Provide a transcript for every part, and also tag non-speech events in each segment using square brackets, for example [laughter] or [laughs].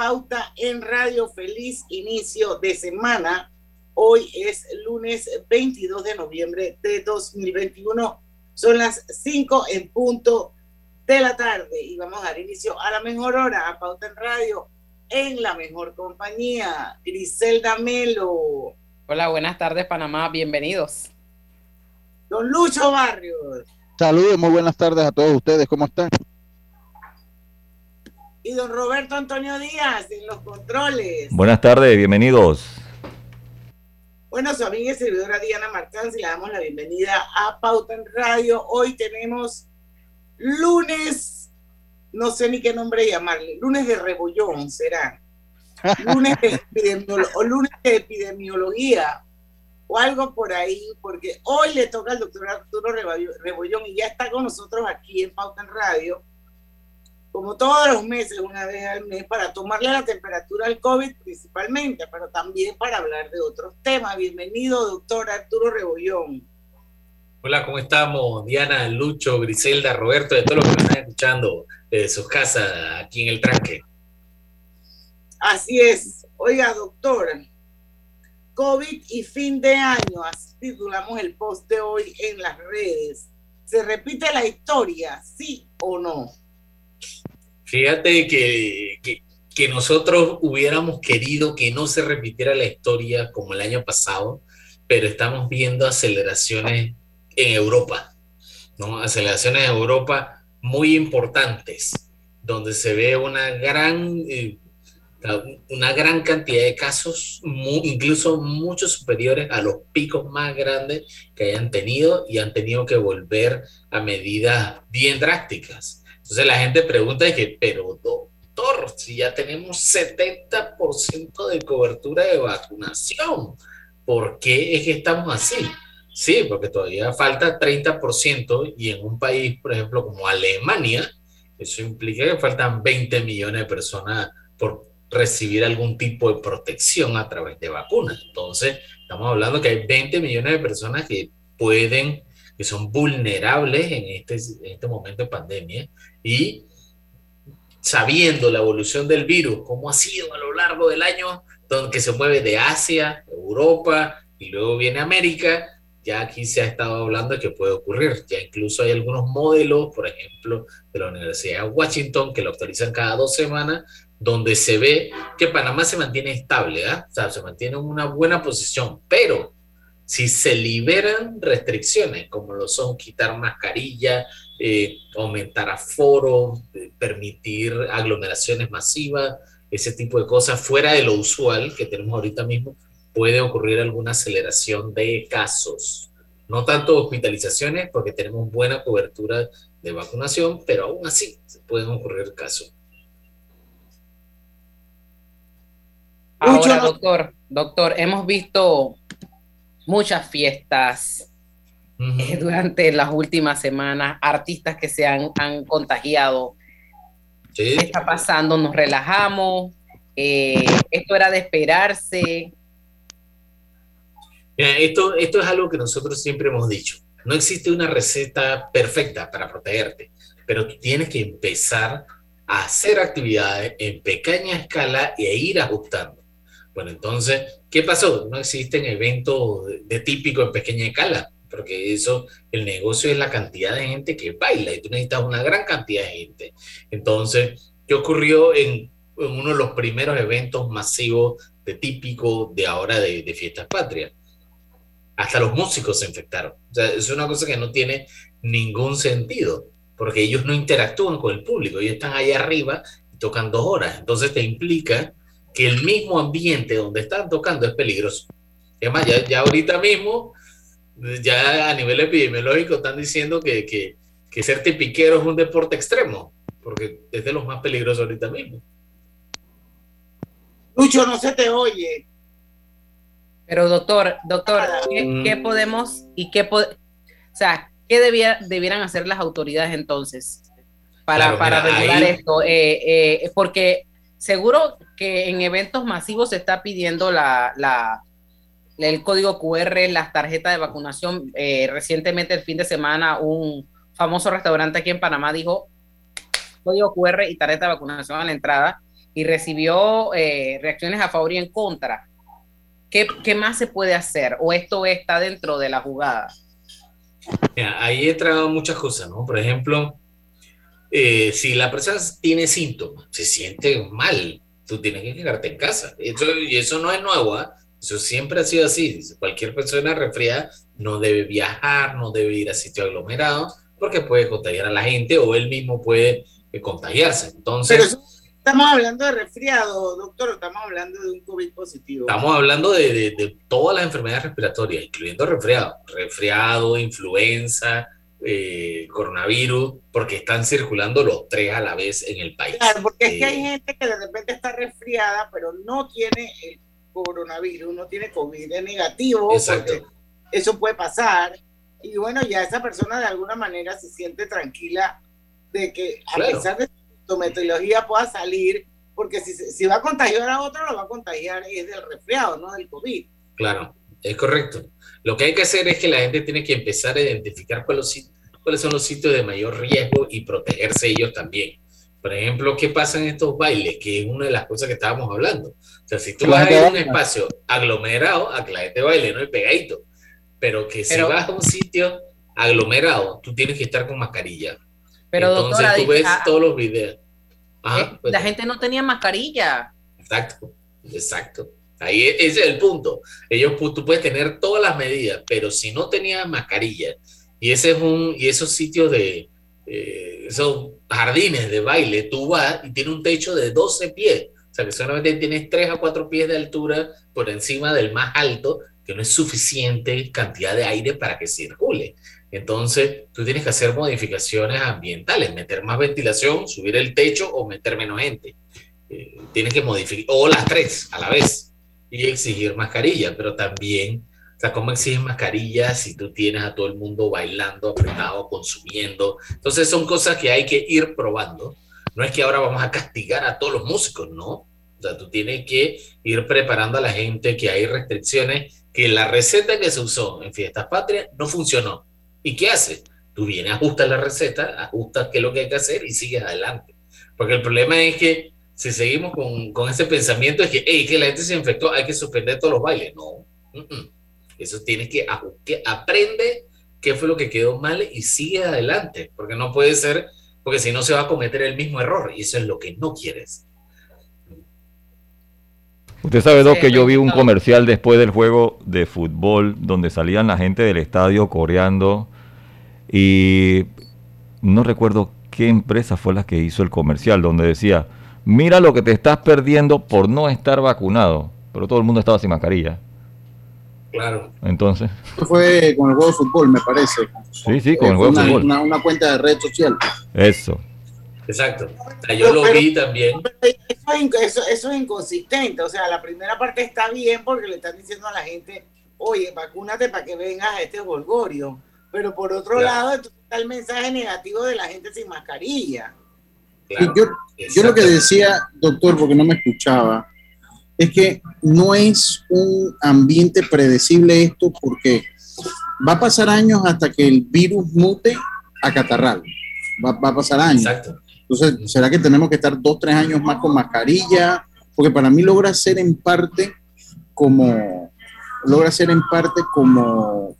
Pauta en Radio. Feliz inicio de semana. Hoy es lunes 22 de noviembre de 2021. Son las 5 en punto de la tarde y vamos a dar inicio a la mejor hora, a Pauta en Radio, en la mejor compañía. Griselda Melo. Hola, buenas tardes Panamá, bienvenidos. Don Lucho Barrios. Saludos, muy buenas tardes a todos ustedes, ¿cómo están? Y don Roberto Antonio Díaz en los controles. Buenas tardes, bienvenidos. Bueno, su amiga y servidora Diana Martán, le damos la bienvenida a Pauta en Radio. Hoy tenemos lunes, no sé ni qué nombre llamarle, lunes de rebollón será. [laughs] Lunes de, o lunes de epidemiología o algo por ahí, porque hoy le toca al doctor Arturo Rebollón y ya está con nosotros aquí en Pauta en Radio, como todos los meses, una vez al mes, para tomarle la temperatura al COVID principalmente, pero también para hablar de otros temas. Bienvenido, doctor Arturo Rebollón. Hola, ¿cómo estamos? Diana, Lucho, Griselda, Roberto, de todos los que nos están escuchando desde sus casas aquí en el tranque. Así es. Oiga, doctor, COVID y fin de año, así titulamos el post de hoy en las redes. ¿Se repite la historia, sí o no? Fíjate que, que, nosotros hubiéramos querido que no se repitiera la historia como el año pasado, pero estamos viendo aceleraciones en Europa, ¿no? Aceleraciones en Europa muy importantes, donde se ve una gran eh, una gran cantidad de casos, incluso muchos superiores a los picos más grandes que hayan tenido y han tenido que volver a medidas bien drásticas. Entonces la gente pregunta pero doctor, si ya tenemos 70% de cobertura de vacunación, ¿por qué es que estamos así? Sí, porque todavía falta 30% y en un país, por ejemplo, como Alemania, eso implica que faltan 20 millones de personas por recibir algún tipo de protección a través de vacunas. Entonces, estamos hablando que hay 20 millones de personas que pueden, que son vulnerables en este, en este momento de pandemia y sabiendo la evolución del virus, cómo ha sido a lo largo del año, donde se mueve de Asia, Europa y luego viene América, ya aquí se ha estado hablando de que puede ocurrir. Ya incluso hay algunos modelos, por ejemplo, de la Universidad de Washington, que lo actualizan cada dos semanas, donde se ve que Panamá se mantiene estable, ¿ah? o sea, se mantiene en una buena posición, pero si se liberan restricciones, como lo son quitar mascarilla, eh, aumentar aforo, eh, permitir aglomeraciones masivas, ese tipo de cosas fuera de lo usual que tenemos ahorita mismo, puede ocurrir alguna aceleración de casos. No tanto hospitalizaciones, porque tenemos buena cobertura de vacunación, pero aún así pueden ocurrir casos. Ahora, doctor, doctor, hemos visto muchas fiestas eh, durante las últimas semanas, artistas que se han, contagiado. ¿Qué está pasando? ¿Nos relajamos? Eh, ¿Esto era de esperarse? esto, esto es algo que nosotros siempre hemos dicho. No existe una receta perfecta para protegerte, pero tú tienes que empezar a hacer actividades en pequeña escala e ir ajustando. Bueno, entonces, ¿qué pasó? No existen eventos de, típico en pequeña escala, porque eso, el negocio es la cantidad de gente que baila y tú necesitas una gran cantidad de gente. Entonces, ¿qué ocurrió en, uno de los primeros eventos masivos de típico de ahora de, fiestas patrias? Hasta los músicos se infectaron. O sea, es una cosa que no tiene ningún sentido, porque ellos no interactúan con el público, ellos están ahí arriba y tocan dos horas. Entonces te implica que el mismo ambiente donde están tocando es peligroso. Es más, ya, ya ahorita mismo, ya a nivel epidemiológico están diciendo que, que, que ser tipiquero es un deporte extremo, porque es de los más peligrosos ahorita mismo. Lucho, no se te oye. Pero doctor, doctor, ¿qué, mm. podemos y qué, o sea, qué debieran hacer las autoridades entonces para, para regular esto? Eh, eh, porque seguro que en eventos masivos se está pidiendo la, el código QR, las tarjetas de vacunación. Eh, recientemente, el fin de semana, un famoso restaurante aquí en Panamá dijo código QR y tarjeta de vacunación a la entrada y recibió reacciones a favor y en contra. ¿Qué, más se puede hacer? ¿O esto está dentro de la jugada? ahí he traído muchas cosas, ¿no? Por ejemplo, eh, si la persona tiene síntomas, se siente mal, tú tienes que quedarte en casa. y eso no es nuevo, ¿ah? Eso siempre ha sido así. Cualquier persona resfriada no debe viajar, no debe ir a sitios aglomerados, porque puede contagiar a la gente o él mismo puede eh, contagiarse. Entonces, estamos hablando de resfriado, doctor, estamos hablando de un COVID positivo. Estamos hablando de, todas las enfermedades respiratorias, incluyendo resfriado, resfriado, influenza, eh, coronavirus, porque están circulando los tres a la vez en el país. Claro, porque es que hay eh, gente que de repente está resfriada, pero no tiene el coronavirus, no tiene COVID, es negativo. Exacto. Eso puede pasar. Y bueno, ya esa persona de alguna manera se siente tranquila de que a pesar de metodología pueda salir, porque si, si va a contagiar a otro, lo va a contagiar es del resfriado, no del COVID. Claro, es correcto. Lo que hay que hacer es que la gente tiene que empezar a identificar cuáles, cuáles son los sitios de mayor riesgo y protegerse ellos también. Por ejemplo, ¿qué pasa en estos bailes? Que es una de las cosas que estábamos hablando. O sea, si tú vas a ir a un espacio aglomerado, a que la gente baile, no es pegadito. Pero que si vas a un sitio aglomerado, tú tienes que estar con mascarilla. Pero Entonces tú ves ah, todos los videos. Eh, pues la gente no tenía mascarilla. Exacto, exacto. Ahí e, es el punto. Ellos, tú puedes tener todas las medidas, pero si no tenías mascarilla, y ese es un, y esos sitios de, eh, esos jardines de baile, tú vas y tiene un techo de 12 pies. O sea que solamente tienes 3 a 4 pies de altura por encima del más alto, que no es suficiente cantidad de aire para que circule. Entonces, tú tienes que hacer modificaciones ambientales, meter más ventilación, subir el techo o meter menos gente. Eh, tienes que modificar, o las tres a la vez, y exigir mascarilla, pero también, o sea, ¿cómo exiges mascarilla si tú tienes a todo el mundo bailando, apretado, consumiendo? Entonces, son cosas que hay que ir probando. No es que ahora vamos a castigar a todos los músicos, no. O sea, tú tienes que ir preparando a la gente que hay restricciones, que la receta que se usó en Fiestas Patrias no funcionó ¿Y qué hace? Tú vienes, ajustas la receta, ajustas qué es lo que hay que hacer y sigues adelante. Porque el problema es que si seguimos con, con ese pensamiento es que, hey, que la gente se infectó, hay que suspender todos los bailes. No, eso tienes que, que aprende qué fue lo que quedó mal y sigue adelante. Porque no puede ser, porque si no se va a cometer el mismo error y eso es lo que no quieres. Usted sabe, Doc, que yo vi un comercial después del juego de fútbol donde salían la gente del estadio coreando y no recuerdo qué empresa fue la que hizo el comercial donde decía, mira lo que te estás perdiendo por no estar vacunado, pero todo el mundo estaba sin mascarilla. Claro. Entonces. Fue con el juego de fútbol, me parece. Sí, sí, con el juego de fútbol. Una, una cuenta de red social. Eso. Exacto. yo lo vi también. Eso, es inconsistente. O sea, la primera parte está bien porque le están diciendo a la gente, oye, vacúnate para que vengas a este golgorio. Pero por otro lado, está el mensaje negativo de la gente sin mascarilla. Yo, yo lo que decía, doctor, porque no me escuchaba, es que no es un ambiente predecible esto porque va a pasar años hasta que el virus mute a catarral. Va, va a pasar años. Exacto. Entonces, ¿será que tenemos que estar dos, tres años más con mascarilla? Porque para mí logra ser en parte como, logra ser en parte como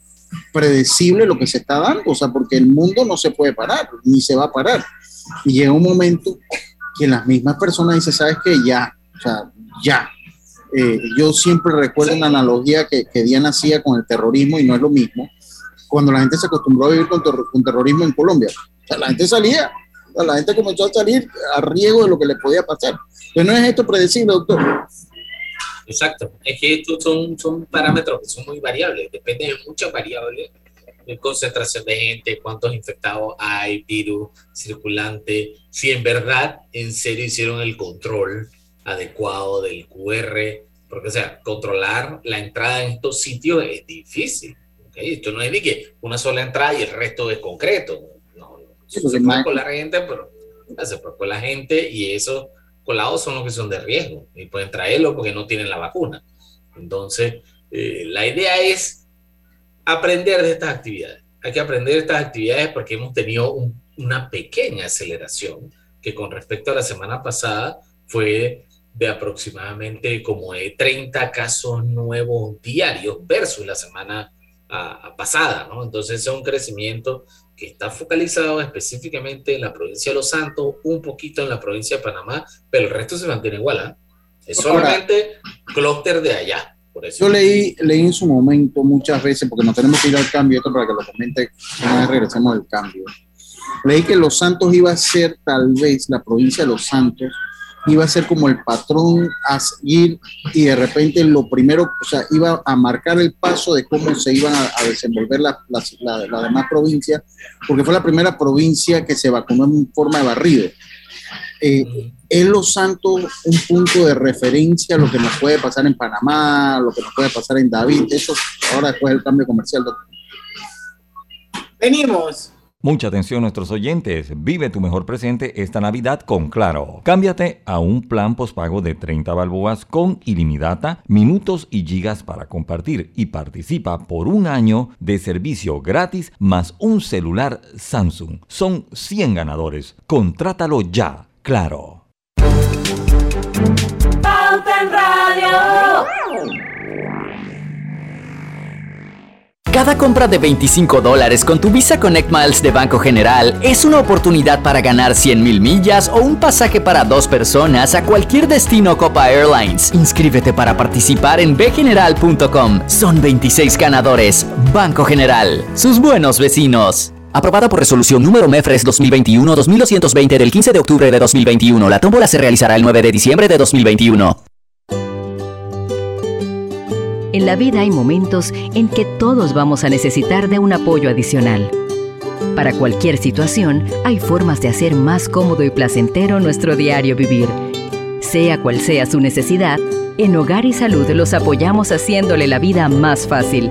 predecible lo que se está dando, o sea, porque el mundo no se puede parar, ni se va a parar. Y llega un momento que las mismas personas dicen, ¿sabes qué? Ya, o sea, ya. Eh, yo siempre recuerdo una analogía que, que, Diana hacía con el terrorismo y no es lo mismo. Cuando la gente se acostumbró a vivir con, con terrorismo en Colombia, la gente salía la gente comenzó a salir a riesgo de lo que le podía pasar. Pero no es esto predecible, doctor. Exacto, es que estos son, son parámetros que son muy variables, depende de muchas variables, concentración de gente, cuántos infectados hay, virus circulante, si en verdad, en serio hicieron el control adecuado del QR, porque, o sea, controlar la entrada en estos sitios es difícil. Esto no es de que una sola entrada y el resto es concreto. No, se puede con la gente, pero se puede con la gente y esos colados son los que son de riesgo y pueden traerlo porque no tienen la vacuna. Entonces, eh, la idea es aprender de estas actividades. Hay que aprender de estas actividades porque hemos tenido una pequeña aceleración que con respecto a la semana pasada fue de aproximadamente como de 30 casos nuevos diarios versus la semana ah, pasada, ¿no? Entonces es un crecimiento que está focalizado específicamente en la provincia de Los Santos, un poquito en la provincia de Panamá, pero el resto se mantiene igual, ¿ah? Es solamente clúster de allá. Por eso. Yo leí, leí en su momento muchas veces, porque no tenemos que ir al cambio, esto para que lo comente una vez regresemos del cambio. Leí que Los Santos iba a ser tal vez la provincia de Los Santos iba a ser como el patrón a seguir y de repente lo primero, o sea, iba a marcar el paso de cómo se iban a, desenvolver las la, la, demás provincias, porque fue la primera provincia que se vacunó en forma de barrido. Eh, ¿Es Los Santos un punto de referencia a lo que nos puede pasar en Panamá, lo que nos puede pasar en David? Eso ahora después del cambio comercial. Venimos. Mucha atención nuestros oyentes, vive tu mejor presente esta Navidad con Claro. Cámbiate a un plan pospago de 30 balboas con ilimitada, minutos y gigas para compartir y participa por un año de servicio gratis más un celular Samsung. Son 100 ganadores. Contrátalo ya, Claro. Cada compra de 25 dólares con tu Visa Connect Miles de Banco General es una oportunidad para ganar 100 mil millas o un pasaje para dos personas a cualquier destino Copa Airlines. Inscríbete para participar en bgeneral.com. Son 26 ganadores. Banco General. Sus buenos vecinos. Aprobada por resolución número MEFRES 2021-2220 del 15 de octubre de 2021. La tómbola se realizará el 9 de diciembre de 2021. En la vida hay momentos en que todos vamos a necesitar de un apoyo adicional. Para cualquier situación, hay formas de hacer más cómodo y placentero nuestro diario vivir. Sea cual sea su necesidad, en Hogar y Salud los apoyamos haciéndole la vida más fácil,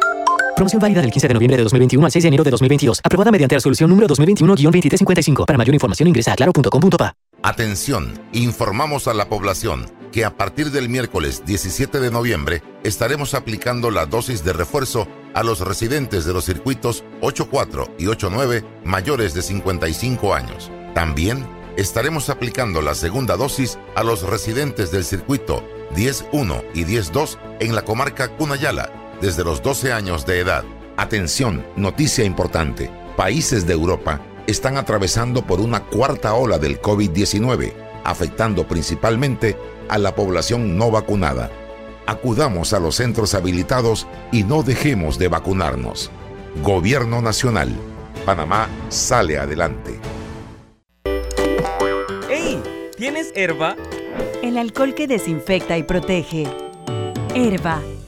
Promoción válida del 15 de noviembre de 2021 al 6 de enero de 2022. Aprobada mediante resolución número 2021-2355. Para mayor información ingresa a claro.com.pa. Atención, informamos a la población que a partir del miércoles 17 de noviembre estaremos aplicando la dosis de refuerzo a los residentes de los circuitos 84 y 89 mayores de 55 años. También estaremos aplicando la segunda dosis a los residentes del circuito 10.1 y 10.2 en la comarca Cunayala desde los 12 años de edad. Atención, noticia importante. Países de Europa están atravesando por una cuarta ola del COVID-19, afectando principalmente a la población no vacunada. Acudamos a los centros habilitados y no dejemos de vacunarnos. Gobierno Nacional. Panamá sale adelante. ¡Hey! ¿Tienes herba? El alcohol que desinfecta y protege. Herba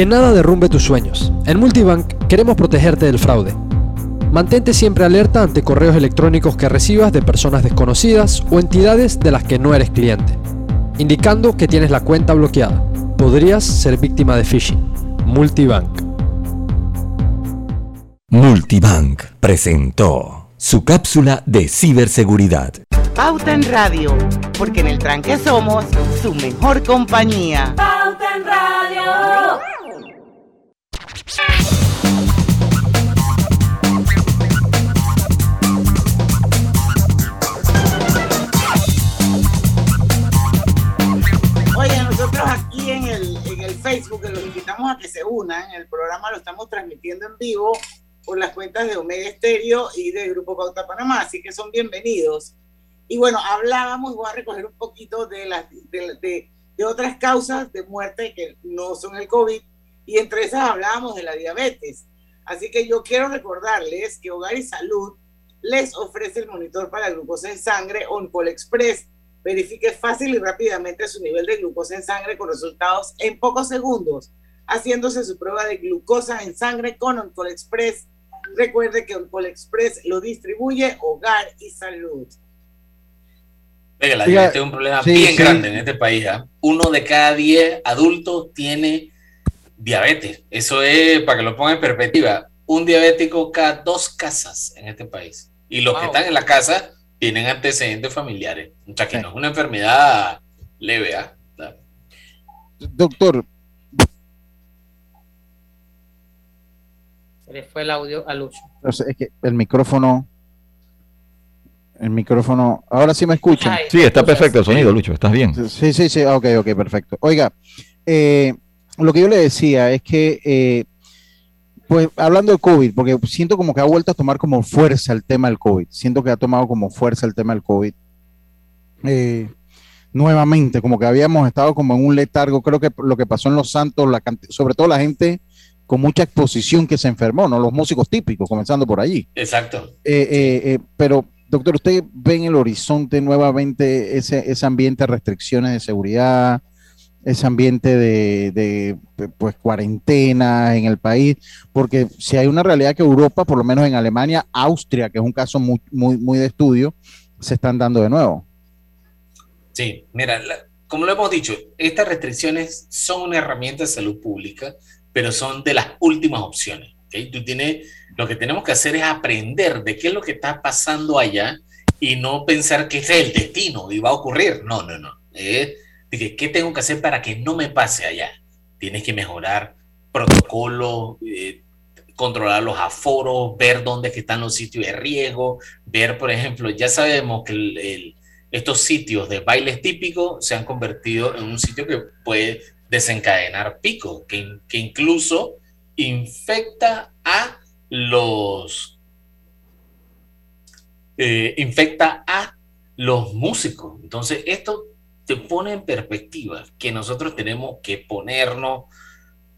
que nada derrumbe tus sueños. En Multibank queremos protegerte del fraude. Mantente siempre alerta ante correos electrónicos que recibas de personas desconocidas o entidades de las que no eres cliente, indicando que tienes la cuenta bloqueada. Podrías ser víctima de phishing. Multibank. Multibank presentó su cápsula de ciberseguridad. Pauta en Radio, porque en el tranque somos su mejor compañía. Pauta en Radio. Unan, el programa lo estamos transmitiendo en vivo por las cuentas de Omega Estéreo y de Grupo Pauta Panamá, así que son bienvenidos. Y bueno, hablábamos, voy a recoger un poquito de, las, de, de, de otras causas de muerte que no son el COVID, y entre esas hablábamos de la diabetes. Así que yo quiero recordarles que Hogar y Salud les ofrece el monitor para glucosa en sangre OnCall Express. Verifique fácil y rápidamente su nivel de glucosa en sangre con resultados en pocos segundos, haciéndose su prueba de glucosa en sangre con OnCall Express. Recuerde que OnCall Express lo distribuye Hogar y Salud. Venga, la diabetes es un problema sí, bien sí. grande en este país. ¿ah? Uno de cada diez adultos tiene diabetes. Eso es, para que lo pongan en perspectiva, un diabético cada dos casas en este país. Y los que están en la casa tienen antecedentes familiares. O sea, que no es una enfermedad leve. ¿ah? Doctor, Se le fue el audio a Lucho. no sé, es que el micrófono, el micrófono, ahora sí me escuchan. Ay, Sí, está perfecto el sonido, Lucho, estás bien. Sí, sí, sí, ok, ok, perfecto. Oiga, eh, lo que yo le decía es que, eh, pues hablando de COVID, porque siento como que ha vuelto a tomar como fuerza el tema del COVID, siento que ha tomado como fuerza el tema del COVID. Eh, nuevamente, como que habíamos estado como en un letargo, creo que lo que pasó en Los Santos, la sobre todo la gente con mucha exposición que se enfermó, ¿no? Los músicos típicos, comenzando por allí. Exacto. Eh, eh, eh, pero, doctor, ¿usted ve en el horizonte nuevamente ese, ese ambiente de restricciones de seguridad, ese ambiente de, de, pues, cuarentena en el país? Porque si hay una realidad que Europa, por lo menos en Alemania, Austria, que es un caso muy, muy, muy de estudio, se están dando de nuevo. Sí, mira, la- como lo hemos dicho, estas restricciones son una herramienta de salud pública, pero son de las últimas opciones. ¿ok? Tú tienes, lo que tenemos que hacer es aprender de qué es lo que está pasando allá y no pensar que ese es el destino y va a ocurrir. No, no, no. De que, qué tengo que hacer para que no me pase allá. Tienes que mejorar protocolos, eh, controlar los aforos, ver dónde es que están los sitios de riesgo, ver, por ejemplo, ya sabemos que el- el- estos sitios de bailes típicos se han convertido en un sitio que puede desencadenar picos, que, que incluso infecta a los eh, infecta a los músicos. Entonces, esto te pone en perspectiva que nosotros tenemos que ponernos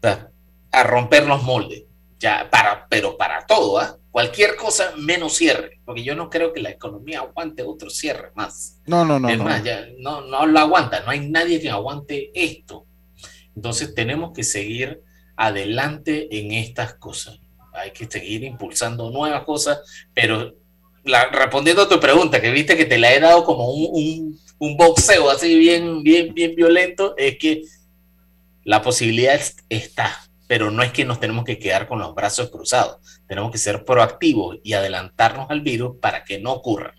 a, a romper los moldes, ya para, pero para todo, ¿ah? cualquier cosa menos cierre, porque yo no creo que la economía aguante otro cierre más. No, no, no. es no. más, ya no, no lo aguanta, no hay nadie que aguante esto. Entonces tenemos que seguir adelante en estas cosas. Hay que seguir impulsando nuevas cosas, pero la- respondiendo a tu pregunta, que viste que te la he dado como un, un- boxeo así bien, bien, bien violento, es que la posibilidad es- está, pero no es que nos tenemos que quedar con los brazos cruzados. Tenemos que ser proactivos y adelantarnos al virus para que no ocurra.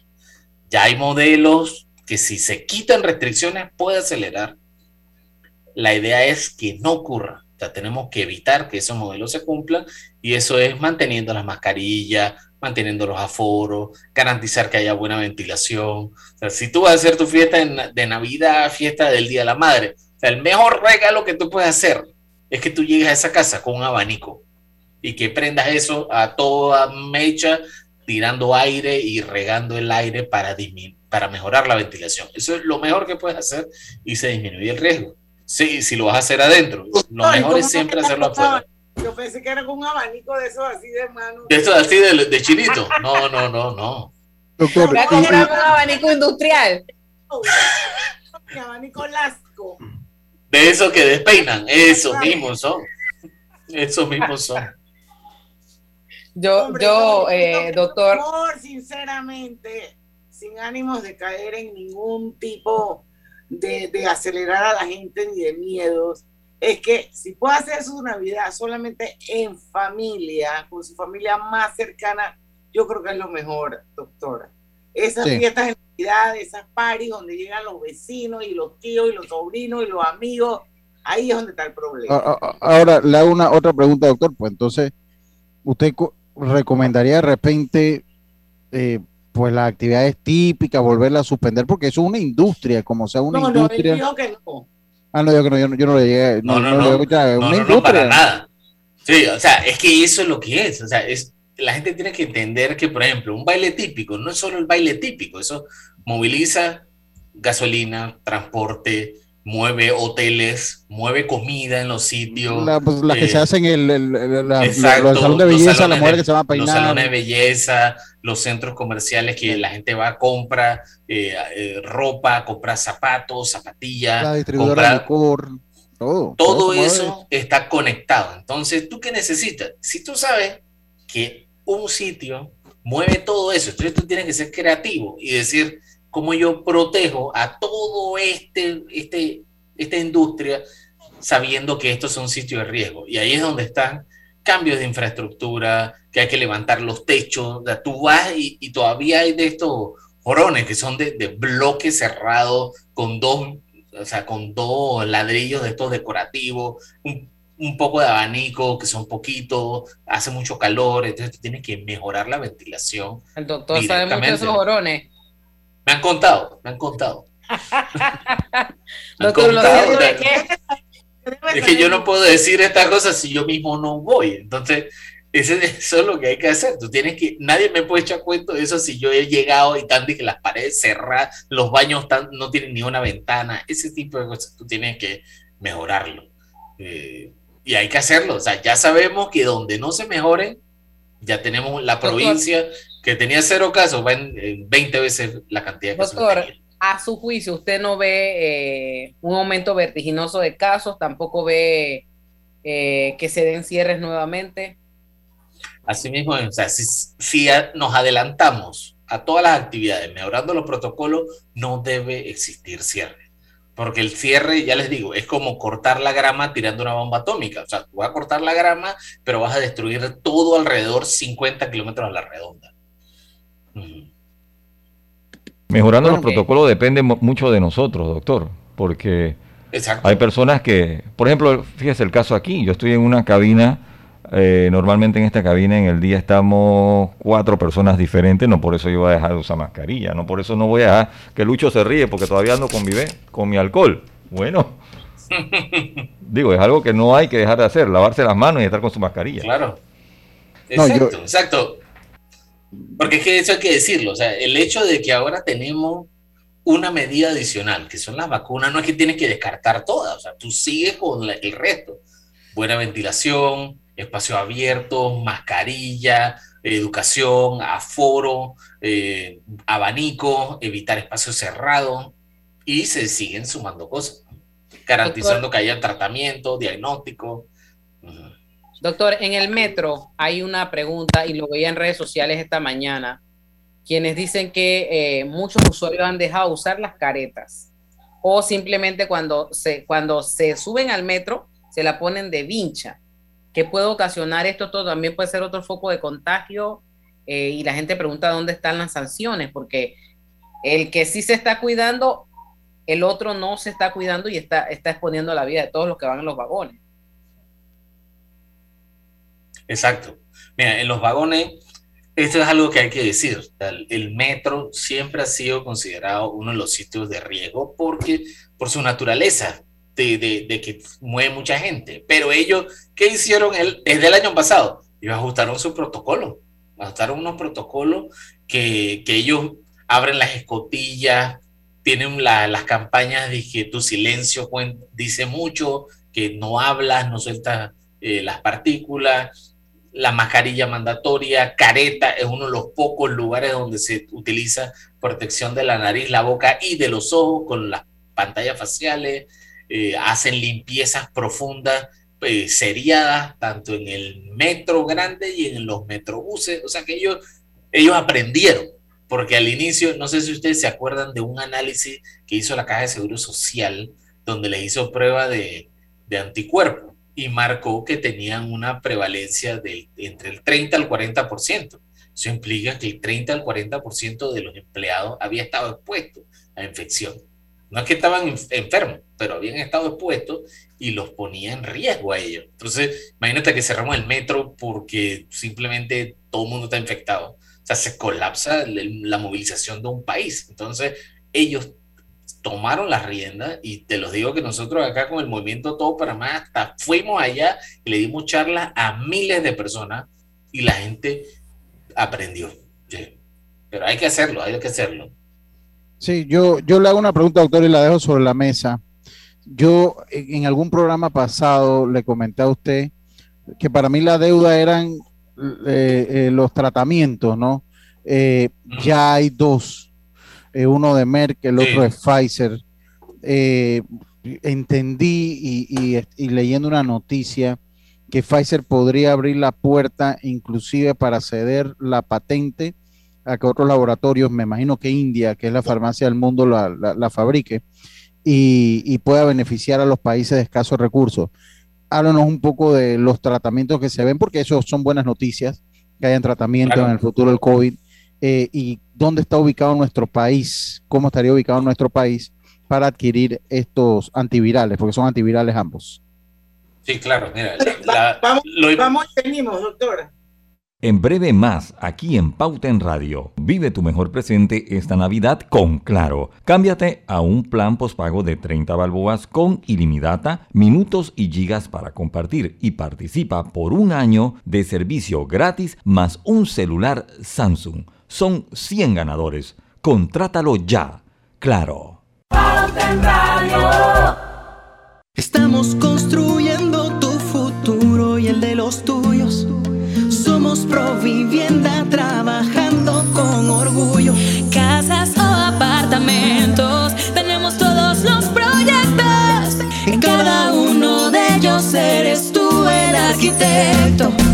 Ya hay modelos que si se quitan restricciones puede acelerar. La idea es que no ocurra. O sea, tenemos que evitar que esos modelos se cumplan y eso es manteniendo las mascarillas, manteniendo los aforos, garantizar que haya buena ventilación. O sea, si tú vas a hacer tu fiesta de Navidad, fiesta del Día de la Madre, el mejor regalo que tú puedes hacer es que tú llegues a esa casa con un abanico y que prendas eso a toda mecha, tirando aire y regando el aire para, para mejorar la ventilación. Eso es lo mejor que puedes hacer y se disminuye el riesgo. Sí, si lo vas a hacer adentro, lo Ay, mejor ¿cómo es siempre hacerlo afuera. Yo pensé que era con un abanico de esos así de mano. De eso así de, de chinito. No, no, no, no. Doctor, Voy a comprar un abanico industrial. Mi abanico lasco. De esos que despeinan, esos mismos son. Esos mismos son. Yo, yo, eh, doctor. Por, sinceramente, sin ánimos de caer en ningún tipo de, de, acelerar a la gente ni de miedos, es que si puede hacer su Navidad solamente en familia, con su familia más cercana, yo creo que es lo mejor, doctora. Esas fiestas de Navidad, esas paris donde llegan los vecinos y los tíos y los sobrinos y los amigos, ahí es donde está el problema. Ahora, le hago una otra pregunta, doctor. Pues entonces, ¿usted recomendaría de repente, eh, pues las actividades típicas, volverla a suspender? Porque eso es una industria, como sea una industria. No, que no. Ah, no, yo, yo, yo no le llegué. No, no, no. no, una no, para nada. Sí, o sea, es que eso es lo que es. O sea, es, la gente tiene que entender que, por ejemplo, un baile típico no es solo el baile típico, eso moviliza gasolina, transporte, mueve hoteles, mueve comida en los sitios. Las pues, que se eh, hacen en el, el, salón de belleza, la mujer que se va a peinar. Los salones de belleza, los centros comerciales que la gente va a comprar eh, eh, ropa, comprar zapatos, zapatillas. De licor, todo. Todo, eso está conectado. Entonces, ¿tú qué necesitas? Si tú sabes que un sitio mueve todo eso, entonces tú tienes que ser creativo y decir, cómo yo protejo a todo este, este, esta industria sabiendo que estos son sitios de riesgo. Y ahí es donde están cambios de infraestructura, que hay que levantar los techos, o tú vas y, todavía hay de estos jorones que son de, de bloque cerrado con dos, o sea, con dos ladrillos de estos decorativos, un, un poco de abanico, que son poquitos, hace mucho calor, entonces tú tienes que mejorar la ventilación. El doctor sabe mucho de esos jorones. Me han contado, me han contado. [laughs] es que yo no puedo decir estas cosas si yo mismo no voy. Entonces, [laughs] eso es lo que hay que hacer. Tú tienes que, nadie me puede echar cuento de eso si yo he llegado y tanto que las paredes cerradas, los baños no tienen ni una ventana, ese tipo de cosas. Tú tienes que mejorarlo. Eh, y hay que hacerlo. O sea, ya sabemos que donde no se mejore, ya tenemos la provincia que tenía cero casos, va en, 20 veces la cantidad de casos. Doctor, a su juicio, ¿usted no ve eh, un aumento vertiginoso de casos? ¿Tampoco ve eh, que se den cierres nuevamente? Así mismo, o sea, si, si nos adelantamos a todas las actividades, mejorando los protocolos, no debe existir cierre. Porque el cierre, ya les digo, es como cortar la grama tirando una bomba atómica. O sea, tú vas a cortar la grama, pero vas a destruir todo alrededor 50 kilómetros a la redonda. Mejorando los protocolos depende mucho de nosotros, doctor, porque hay personas que, por ejemplo, fíjese el caso aquí, yo estoy en una cabina, eh, normalmente en esta cabina en el día estamos cuatro personas diferentes, no por eso yo voy a dejar de usar mascarilla, no por eso no voy a dejar que Lucho se ríe, porque todavía ando con con mi alcohol. Bueno, [laughs] digo, es algo que no hay que dejar de hacer, lavarse las manos y estar con su mascarilla. Claro. Exacto, exacto. Porque es que eso hay que decirlo, o sea, el hecho de que ahora tenemos una medida adicional, que son las vacunas, no es que tienes que descartar todas, o sea, tú sigues con el resto. Buena ventilación, espacio abierto, mascarilla, educación, aforo, eh, abanico, evitar espacios cerrados y se siguen sumando cosas, garantizando que haya tratamiento, diagnóstico. Doctor, en el metro hay una pregunta y lo veía en redes sociales esta mañana, quienes dicen que eh, muchos usuarios han dejado de usar las caretas o simplemente cuando se, cuando se suben al metro se la ponen de vincha. ¿Qué puede ocasionar esto? Todo también puede ser otro foco de contagio eh, y la gente pregunta dónde están las sanciones, porque el que sí se está cuidando, el otro no se está cuidando y está, está exponiendo la vida de todos los que van en los vagones. Exacto. Mira, en los vagones, esto es algo que hay que decir. El metro siempre ha sido considerado uno de los sitios de riesgo porque por su naturaleza de, que mueve mucha gente. Pero ellos, ¿qué hicieron el, desde el año pasado? Ellos ajustaron su protocolo. Ajustaron unos protocolos que, que ellos abren las escotillas, tienen las campañas de que tu silencio dice mucho, que no hablas, no sueltas eh, las partículas, la mascarilla mandatoria, careta es uno de los pocos lugares donde se utiliza protección de la nariz, la boca y de los ojos con las pantallas faciales, eh, hacen limpiezas profundas eh, seriadas tanto en el metro grande y en los metrobuses. O sea que ellos, ellos aprendieron, porque al inicio, no sé si ustedes se acuerdan de un análisis que hizo la Caja de Seguro Social, donde le hizo prueba de, de anticuerpo y marcó que tenían una prevalencia de entre el 30 al 40%. Eso implica que el 30 al 40% de los empleados había estado expuesto a infección. No es que estaban enfermos, pero habían estado expuestos y los ponía en riesgo a ellos. Entonces, imagínate que cerramos el metro porque simplemente todo el mundo está infectado. O sea, se colapsa la movilización de un país. Entonces, ellos tomaron las riendas y te los digo que nosotros acá con el movimiento Todo para Más hasta fuimos allá y le dimos charlas a miles de personas y la gente aprendió. Pero hay que hacerlo, hay que hacerlo. Sí, yo, yo le hago una pregunta, doctor, y la dejo sobre la mesa. Yo en algún programa pasado le comenté a usted que para mí la deuda eran eh, eh, los tratamientos, ¿no? Eh, ya hay dos, uno de Merck, el otro de Pfizer. entendí y, leyendo una noticia que Pfizer podría abrir la puerta inclusive para ceder la patente a que otros laboratorios, me imagino que India, que es la farmacia del mundo, la, fabrique y, pueda beneficiar a los países de escasos recursos. Háblanos un poco de los tratamientos que se ven, porque eso son buenas noticias, que hayan tratamientos en el futuro del COVID, eh, y dónde está ubicado nuestro país, cómo estaría ubicado nuestro país para adquirir estos antivirales, porque son antivirales ambos. Sí, claro, mira. vamos, vamos y venimos, doctora. En breve más, aquí en Pauta en Radio. Vive tu mejor presente esta Navidad con Claro. Cámbiate a un plan pospago de 30 balboas con ilimitada, minutos y gigas para compartir y participa por un año de servicio gratis más un celular Samsung. Son 100 ganadores. Contrátalo ya. Claro. Estamos construyendo tu futuro y el de los tuyos somos Provivienda trabajando con orgullo. Casas o apartamentos, tenemos todos los proyectos. En cada uno de ellos eres tú el arquitecto.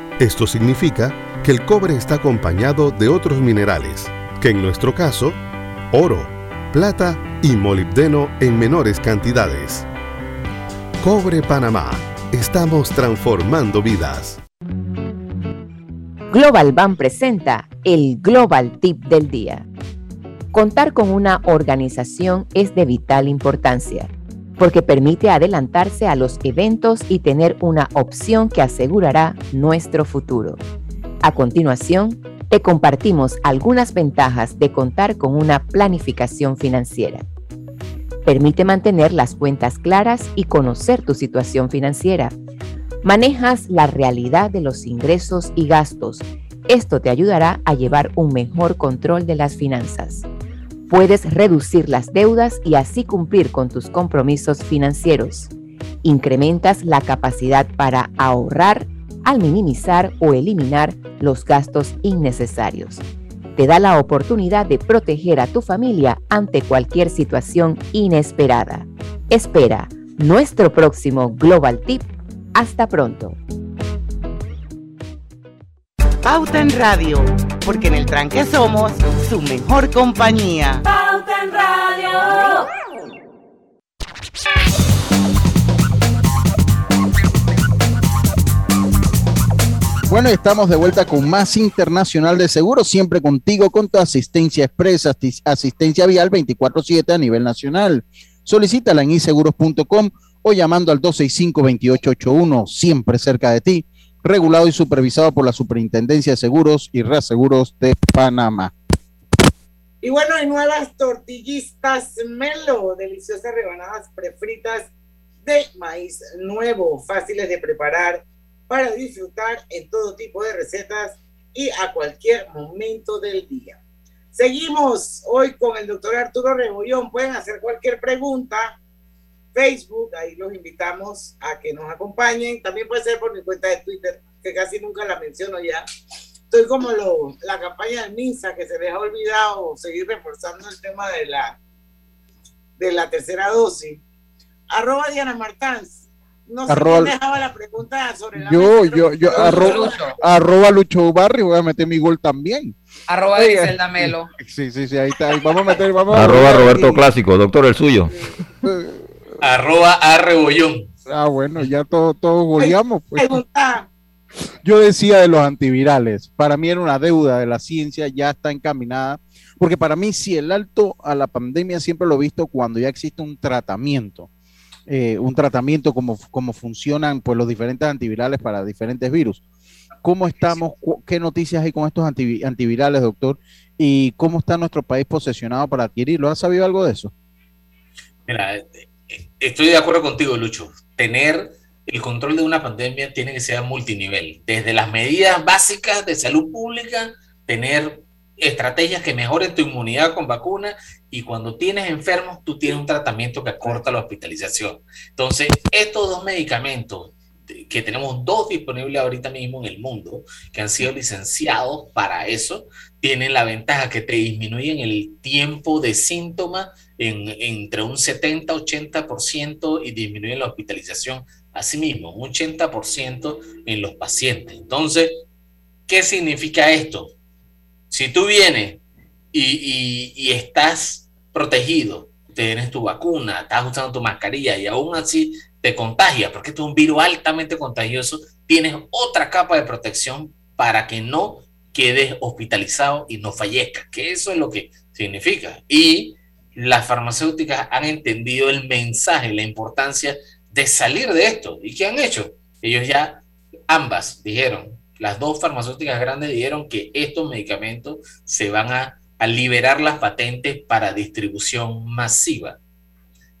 Esto significa que el cobre está acompañado de otros minerales, que en nuestro caso, oro, plata y molibdeno en menores cantidades. Cobre Panamá. Estamos transformando vidas. Global Bank presenta el Global Tip del Día. Contar con una organización es de vital importancia porque permite adelantarse a los eventos y tener una opción que asegurará nuestro futuro. A continuación, te compartimos algunas ventajas de contar con una planificación financiera. Permite mantener las cuentas claras y conocer tu situación financiera. Manejas la realidad de los ingresos y gastos. Esto te ayudará a llevar un mejor control de las finanzas. Puedes reducir las deudas y así cumplir con tus compromisos financieros. Incrementas la capacidad para ahorrar al minimizar o eliminar los gastos innecesarios. Te da la oportunidad de proteger a tu familia ante cualquier situación inesperada. Espera nuestro próximo Global Tip. Hasta pronto. Pauta en Radio, porque en el tranque somos su mejor compañía. Pauta en Radio. Bueno, estamos de vuelta con más Internacional de Seguros, siempre contigo con tu asistencia expresa, asistencia vial 24/7 a nivel nacional. Solicítala en iseguros.com o llamando al 265-2881, siempre cerca de ti regulado y supervisado por la Superintendencia de Seguros y Reaseguros de Panamá. Y bueno, hay nuevas tortillistas Melo, deliciosas rebanadas prefritas de maíz nuevo, fáciles de preparar para disfrutar en todo tipo de recetas y a cualquier momento del día. Seguimos hoy con el doctor Arturo Rebollón. Pueden hacer cualquier pregunta Facebook, ahí los invitamos a que nos acompañen. También puede ser por mi cuenta de Twitter, que casi nunca la menciono ya. Estoy como lo, la campaña de MINSA, que se les ha olvidado seguir reforzando el tema de la, de la tercera dosis. Arroba Diana Martans. No sé quién dejaba la pregunta sobre la Yo, yo, yo, arroba, arroba Lucho Barrio, voy a meter mi gol también. Arroba Griselda Melo. Sí, sí, sí, ahí está. Vamos a meter, vamos Arroba Roberto Clásico, doctor, el suyo. Arroba arrebollón. Ah, bueno, ya todos todo goleamos. Pues. Yo decía de los antivirales, para mí era una deuda de la ciencia, ya está encaminada, porque para mí si el alto a la pandemia siempre lo he visto cuando ya existe un tratamiento, eh, un tratamiento como, como funcionan pues los diferentes antivirales para diferentes virus. ¿Cómo estamos? ¿Qué noticias hay con estos antivirales, doctor? ¿Y cómo está nuestro país posesionado para adquirirlo? ¿Has sabido algo de eso? Mira, estoy de acuerdo contigo, Lucho. Tener el control de una pandemia tiene que ser multinivel. Desde las medidas básicas de salud pública, tener estrategias que mejoren tu inmunidad con vacunas y cuando tienes enfermos, tú tienes un tratamiento que acorta la hospitalización. Entonces, estos dos medicamentos, que tenemos dos disponibles ahorita mismo en el mundo, que han sido licenciados para eso, tienen la ventaja que te disminuyen el tiempo de síntomas en, entre un 70-80% y disminuyen la hospitalización asimismo, un 80% en los pacientes. Entonces, ¿qué significa esto? Si tú vienes y, y estás protegido, tienes tu vacuna, estás usando tu mascarilla y aún así te contagia, porque esto es un virus altamente contagioso, tienes otra capa de protección para que no quedes hospitalizado y no fallezcas, que eso es lo que significa. Y las farmacéuticas han entendido el mensaje, la importancia de salir de esto. ¿Y qué han hecho? Ellos ya, ambas dijeron, las dos farmacéuticas grandes dijeron que estos medicamentos se van a, a liberar las patentes para distribución masiva.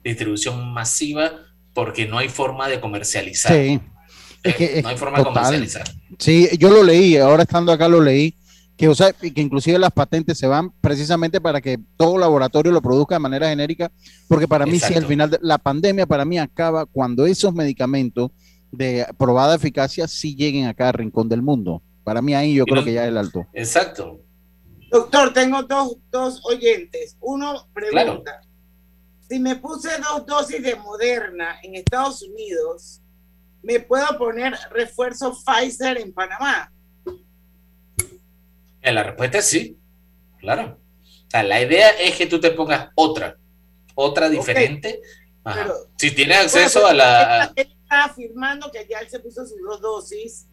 Distribución masiva porque no hay forma de comercializar. Sí. No hay forma de comercializar. Sí, yo lo leí, ahora estando acá lo leí, que, o sea, que inclusive las patentes se van precisamente para que todo laboratorio lo produzca de manera genérica, porque para mí sí, al final de la pandemia para mí acaba cuando esos medicamentos de probada eficacia sí lleguen a cada rincón del mundo. Para mí ahí yo creo que ya es el alto. Exacto. Doctor, tengo dos, dos oyentes. Uno pregunta, si me puse dos dosis de Moderna en Estados Unidos, ¿me puedo poner refuerzo Pfizer en Panamá? La respuesta es sí, claro. O sea, la idea es que tú te pongas otra, otra diferente. si tienes acceso a la... está afirmando que ya él se puso sus dos dosis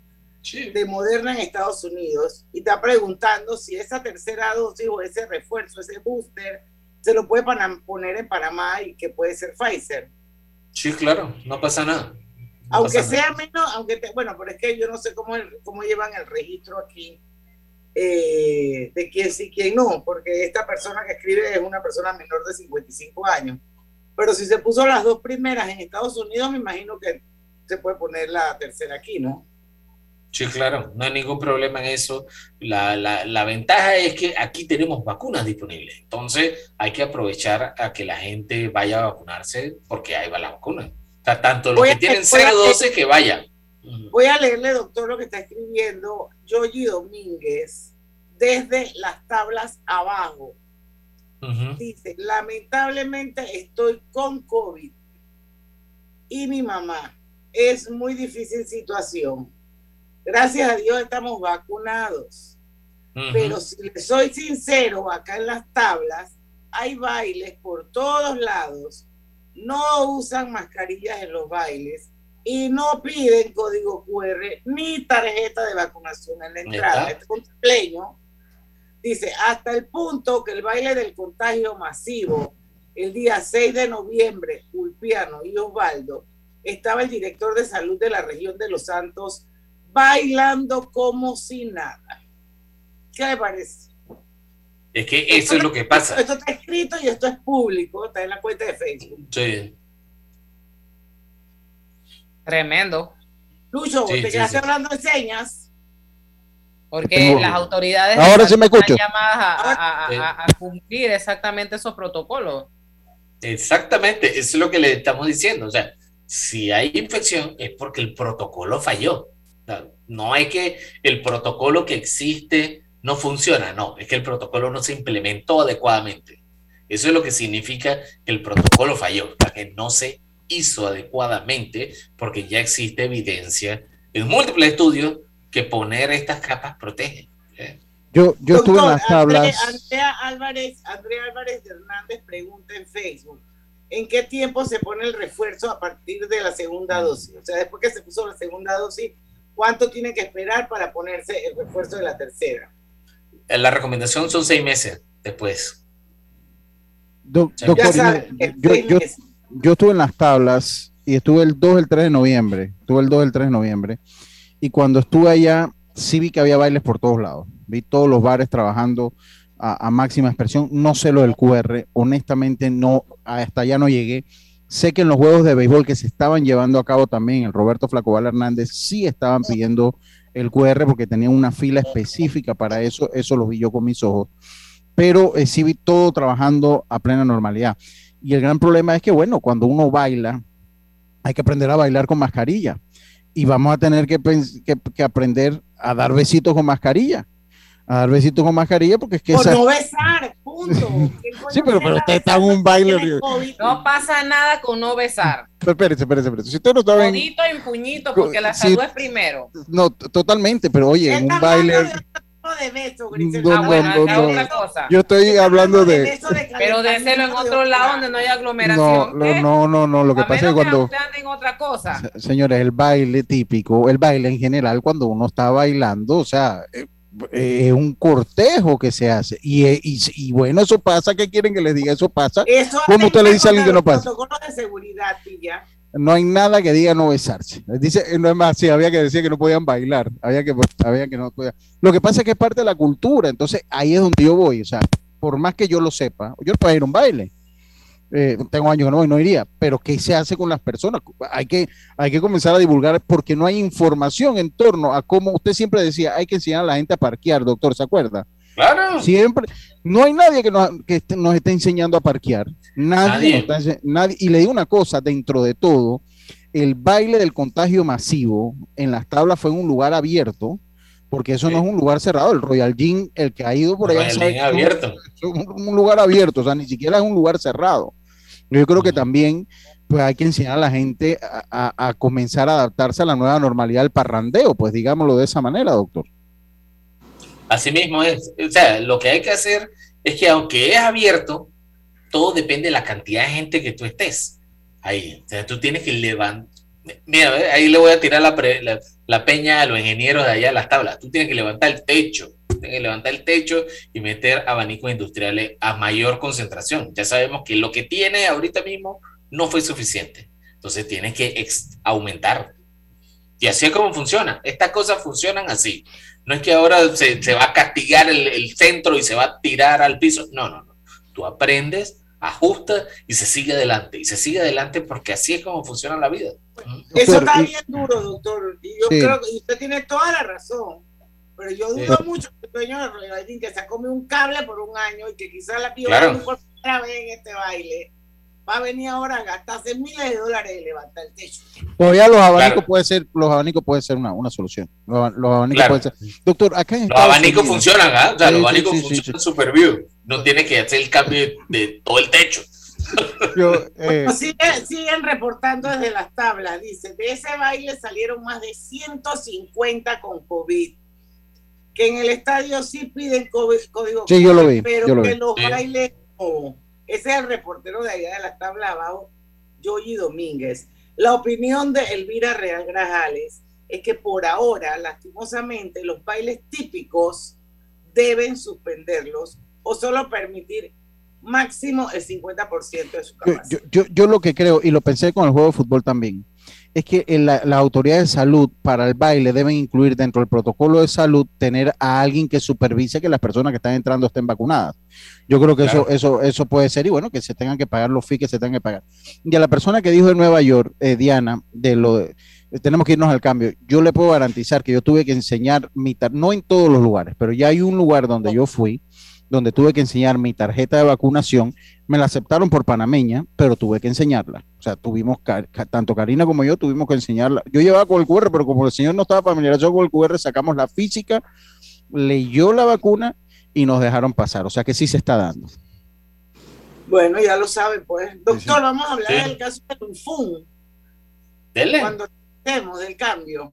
de Moderna en Estados Unidos y está preguntando si esa tercera dosis o ese refuerzo, ese booster, se lo puede poner en Panamá y que puede ser Pfizer. Sí, claro, no pasa nada. aunque sea menos, aunque bueno, pero es que yo no sé cómo, cómo llevan el registro aquí eh, de quién sí, quién no, porque esta persona que escribe es una persona menor de 55 años. Pero si se puso las dos primeras en Estados Unidos, me imagino que se puede poner la tercera aquí, ¿no? Sí, claro, no hay ningún problema en eso. La, la, la, ventaja es que aquí tenemos vacunas disponibles, entonces hay que aprovechar a que la gente vaya a vacunarse porque ahí va la vacuna. O sea, tanto los que tienen 012 que vayan. Voy a leerle, doctor, lo que está escribiendo Yogi Domínguez desde las tablas abajo. Dice, lamentablemente estoy con COVID y mi mamá. Es muy difícil situación Gracias a Dios estamos vacunados. Pero si le soy sincero, acá en las tablas hay bailes por todos lados, no usan mascarillas en los bailes y no piden código QR ni tarjeta de vacunación en la entrada. Este cumpleaños dice, hasta el punto que el baile del contagio masivo, el día 6 de noviembre, Ulpiano y Osvaldo, estaba el director de salud de la región de Los Santos, bailando como si nada. ¿Qué le parece? Es que eso es lo que pasa. Esto, está escrito y esto es público, está en la cuenta de Facebook. Sí. Tremendo. Lucho, te quedaste hablando de señas. Porque las autoridades Ahora se me escucho. llamadas a, a, cumplir exactamente esos protocolos. Exactamente, eso es lo que le estamos diciendo. O sea, si hay infección es porque el protocolo falló. No es que el protocolo que existe no funciona, no, es que el protocolo no se implementó adecuadamente. Eso es lo que significa que el protocolo falló, que no se hizo adecuadamente porque ya existe evidencia en múltiples estudios que poner estas capas protege. ¿eh? Yo, yo estuve en las tablas. Andrea, Álvarez, Andrea Álvarez Hernández pregunta en Facebook, ¿en qué tiempo se pone el refuerzo a partir de la segunda dosis? O sea, después que se puso la segunda dosis, ¿Cuánto tiene que esperar para ponerse el refuerzo de la tercera? La recomendación son seis meses después. doctor, yo, estuve en las tablas y estuve el 2, el 3 de noviembre. Estuve el 2, el 3 de noviembre. Y cuando estuve allá, sí vi que había bailes por todos lados. Vi todos los bares trabajando a, a máxima expresión. No sé lo del QR. Honestamente, no, hasta allá no llegué Sé que en los juegos de béisbol que se estaban llevando a cabo también, el Roberto Flacobal Hernández sí estaban pidiendo el QR porque tenían una fila específica para eso, eso lo vi yo con mis ojos, pero eh, sí vi todo trabajando a plena normalidad. Y el gran problema es que, bueno, cuando uno baila, hay que aprender a bailar con mascarilla y vamos a tener que, que aprender a dar besitos con mascarilla a dar besitos con mascarilla porque es que... Por no besar, punto. [laughs] sí, pero, pero usted está en un baile... No pasa nada con no besar. Pero espérese, espérese, espérese. Si usted no sabe... Bonito en puñito, porque la salud es primero. No, totalmente, pero oye, en un baile... De beso, no, ah, bueno, no, no. Yo estoy hablando de. pero déselo en otro lado donde no hay aglomeración. No, no, no, no, Lo que pasa es cuando. En otra cosa. Señores, el baile típico, el baile en general, cuando uno está bailando, o sea, eh, es eh, un cortejo que se hace. Y, eh, y, y, bueno, eso pasa. ¿Qué quieren que les diga? Eso pasa. Eso ¿Cómo usted le dice a alguien que no pasa? De seguridad, no hay nada que diga no besarse. Dice, eh, no es más, sí, había que decir que no podían bailar. Había que, había que no podían. Lo que pasa es que es parte de la cultura. Entonces ahí es donde yo voy. O sea, por más que yo lo sepa, yo no puedo ir a un baile eh, tengo años que no voy, no iría, pero ¿qué se hace con las personas? Hay que, hay que comenzar a divulgar porque no hay información en torno a cómo usted siempre decía, hay que enseñar a la gente a parquear, doctor, ¿se acuerda? Claro. Siempre, no hay nadie que nos, que nos esté enseñando a parquear. Nadie, nadie. Y le digo una cosa, dentro de todo, el baile del contagio masivo en las tablas fue en un lugar abierto, porque eso no es un lugar cerrado. El Royal Gym, el que ha ido por allá, es abierto. un, lugar abierto, o sea, ni siquiera es un lugar cerrado. Yo creo que también pues hay que enseñar a la gente a, comenzar a adaptarse a la nueva normalidad del parrandeo, pues digámoslo de esa manera, doctor. Así mismo es. O sea, lo que hay que hacer es que aunque es abierto, todo depende de la cantidad de gente que tú estés ahí. O sea, tú tienes que levantar. Mira, ahí le voy a tirar la, la, peña a los ingenieros de allá a las tablas. Tú tienes que levantar el techo tienen que levantar el techo y meter abanicos industriales a mayor concentración. Ya sabemos que lo que tiene ahorita mismo no fue suficiente. Entonces tienes que aumentar. Y así es como funciona. Estas cosas funcionan así. No es que ahora se, va a castigar el, el, centro y se va a tirar al piso. No, no, no. Tú aprendes, ajustas y se sigue adelante. Y se sigue adelante porque así es como funciona la vida. Eso está bien duro, doctor. Y yo creo que usted tiene toda la razón. Pero yo dudo mucho que el dueño de que se come un cable por un año y que quizás la vio por primera vez en este baile va a venir ahora a gastarse miles de dólares y levantar el techo. Todavía los abanicos puede ser, los abanicos puede ser una, una solución. Los, abanicos pueden ser. Doctor, acá en Los abanicos funcionan, ¿ah? O sea, los abanicos funcionan super bien. No tiene que hacer el cambio de todo el techo. [laughs] Eh, siguen, reportando desde las tablas, dice, de ese baile salieron más de 150 con COVID. Que en el estadio sí piden COVID, código sí, yo lo vi, pero que los bailes ese es el reportero de allá de la tabla abajo, Yoyi Domínguez. La opinión de Elvira Real Grajales es que por ahora, lastimosamente, los bailes típicos deben suspenderlos o solo permitir máximo el 50% de su capacidad. Yo, yo, yo, lo que creo, y lo pensé con el juego de fútbol también, es que la, la autoridad de salud para el baile deben incluir dentro del protocolo de salud tener a alguien que supervise que las personas que están entrando estén vacunadas. Yo creo que eso, eso, eso puede ser, y bueno, que se tengan que pagar los fees que se tengan que pagar. Y a la persona que dijo de Nueva York, eh, Diana, de lo tenemos que irnos al cambio. Yo le puedo garantizar que yo tuve que enseñar mi no en todos los lugares, pero ya hay un lugar donde yo fui donde tuve que enseñar mi tarjeta de vacunación, me la aceptaron por panameña, pero tuve que enseñarla. O sea, tuvimos, tanto Karina como yo tuvimos que enseñarla. Yo llevaba con el QR, pero como el señor no estaba familiarizado con el QR, sacamos la física, leyó la vacuna y nos dejaron pasar. O sea que sí se está dando. Bueno, ya lo saben, pues. Doctor, vamos a hablar del caso de Tunfun. Dele. Cuando estemos del cambio.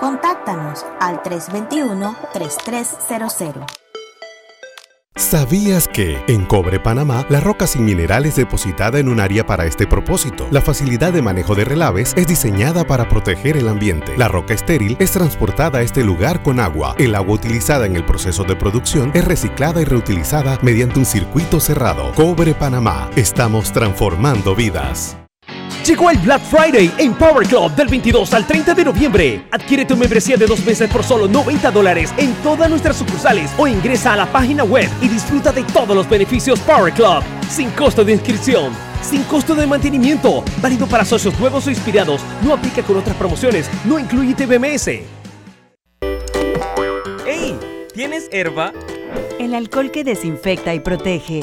Contáctanos al 321-3300. ¿Sabías que en Cobre Panamá la roca sin mineral es depositada en un área para este propósito? La facilidad de manejo de relaves es diseñada para proteger el ambiente. La roca estéril es transportada a este lugar con agua. El agua utilizada en el proceso de producción es reciclada y reutilizada mediante un circuito cerrado. Cobre Panamá. Estamos transformando vidas. Llegó el Black Friday en Power Club del 22 al 30 de noviembre. Adquiere tu membresía de dos meses por solo 90 dólares en todas nuestras sucursales o ingresa a la página web y disfruta de todos los beneficios Power Club. Sin costo de inscripción, sin costo de mantenimiento, válido para socios nuevos o inspirados. No aplica con otras promociones, no incluye TBMS. ¡Hey! ¿Tienes herba? El alcohol que desinfecta y protege.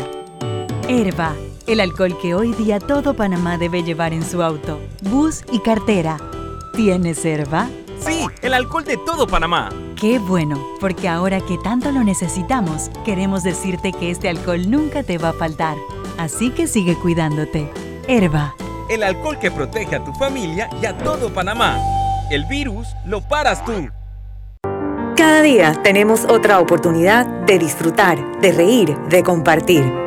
Herba el alcohol que hoy día todo Panamá debe llevar en su auto, bus y cartera. ¿Tienes Herba? Sí, el alcohol de todo Panamá. Qué bueno, porque ahora que tanto lo necesitamos, queremos decirte que este alcohol nunca te va a faltar. Así que sigue cuidándote. Herba. El alcohol que protege a tu familia y a todo Panamá. El virus lo paras tú. Cada día tenemos otra oportunidad de disfrutar, de reír, de compartir.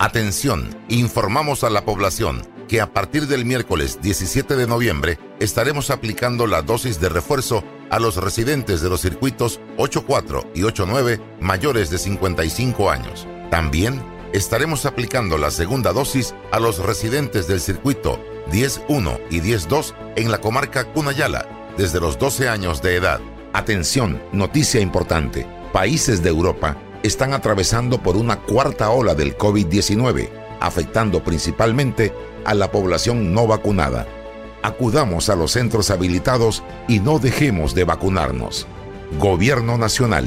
Atención, informamos a la población que a partir del miércoles 17 de noviembre estaremos aplicando la dosis de refuerzo a los residentes de los circuitos 84 y 89 mayores de 55 años. También estaremos aplicando la segunda dosis a los residentes del circuito 10.1 y 10.2 en la comarca Cunayala desde los 12 años de edad. Atención, noticia importante. Países de Europa están atravesando por una cuarta ola del COVID-19, afectando principalmente a la población no vacunada. Acudamos a los centros habilitados y no dejemos de vacunarnos. Gobierno Nacional.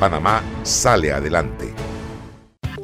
Panamá sale adelante.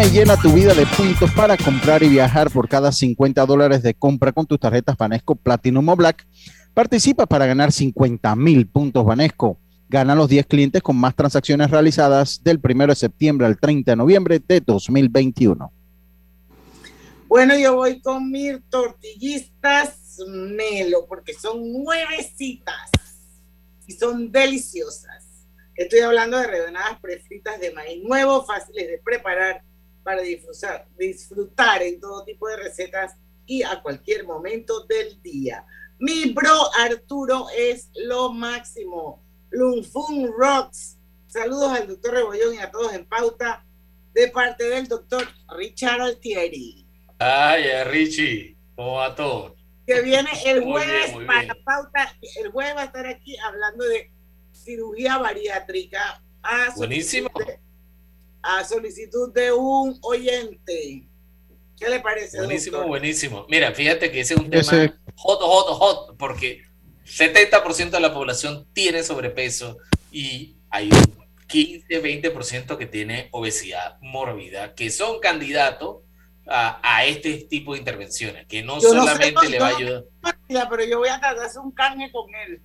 Y llena tu vida de puntos para comprar y viajar por cada 50 dólares de compra con tus tarjetas Banesco Platinum o Black. Participa para ganar 50 mil puntos Banesco. Gana los 10 clientes con más transacciones realizadas del 1 de septiembre al 30 de noviembre de 2021. Bueno, yo voy con mis tortillistas Melo porque son nuevecitas y son deliciosas. Estoy hablando de rebanadas prefritas de maíz nuevo, fáciles de preparar para disfrutar, disfrutar en todo tipo de recetas y a cualquier momento del día. Mi bro Arturo es lo máximo. Lunfun Rocks. Saludos al doctor Rebollón y a todos en pauta de parte del doctor Richard Altieri. Ay, Richie, ¿cómo va todo? Que viene el jueves para pauta. El jueves va a estar aquí hablando de cirugía bariátrica. Buenísimo a solicitud de un oyente. ¿Qué le parece? Buenísimo, buenísimo. Mira, fíjate que ese es un tema hot, hot, hot, porque 70% de la población tiene sobrepeso y hay un 15, 20% que tiene obesidad mórbida, que son candidatos a, a, este tipo de intervenciones, que no solamente le va a ayudar. pero yo voy a tratar de hacer un carne con él.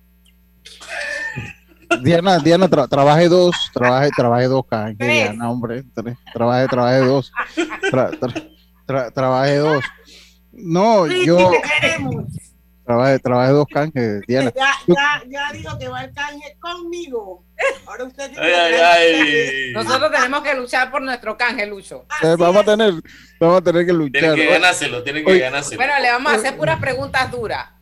[laughs] Diana, Diana, trabaje dos, trabaje, trabaje dos, Diana, hombre, trabaje, trabaje dos, trabaje dos. No, yo trabaje, trabaje dos canjes, Diana. Ya, ya, ya dijo que va el canje conmigo. Ahora usted Nosotros tenemos que luchar por nuestro canje, Lucho. Eh, vamos a tener, vamos a tener que luchar. Tienen que ganárselo, tienen que ganárselo. Bueno, le vamos a hacer puras preguntas duras.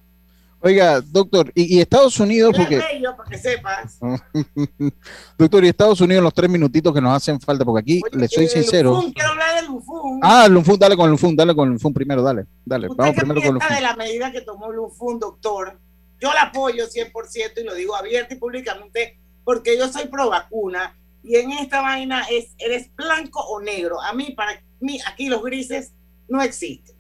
Oiga, doctor, y, Estados Unidos, porque... para que sepas. [laughs] doctor, y Estados Unidos en los tres minutitos que nos hacen falta, porque aquí, le soy sincero... Lufun, quiero hablar del Lufun. Ah, Lufun, dale con Lufun, dale con Lufun primero, dale, dale. Vamos primero con Lufun. de la medida que tomó Lufun, doctor, yo la apoyo 100% y lo digo abierto y públicamente porque yo soy pro vacuna y en esta vaina es, eres blanco o negro. A mí, para mí, aquí los grises no existen.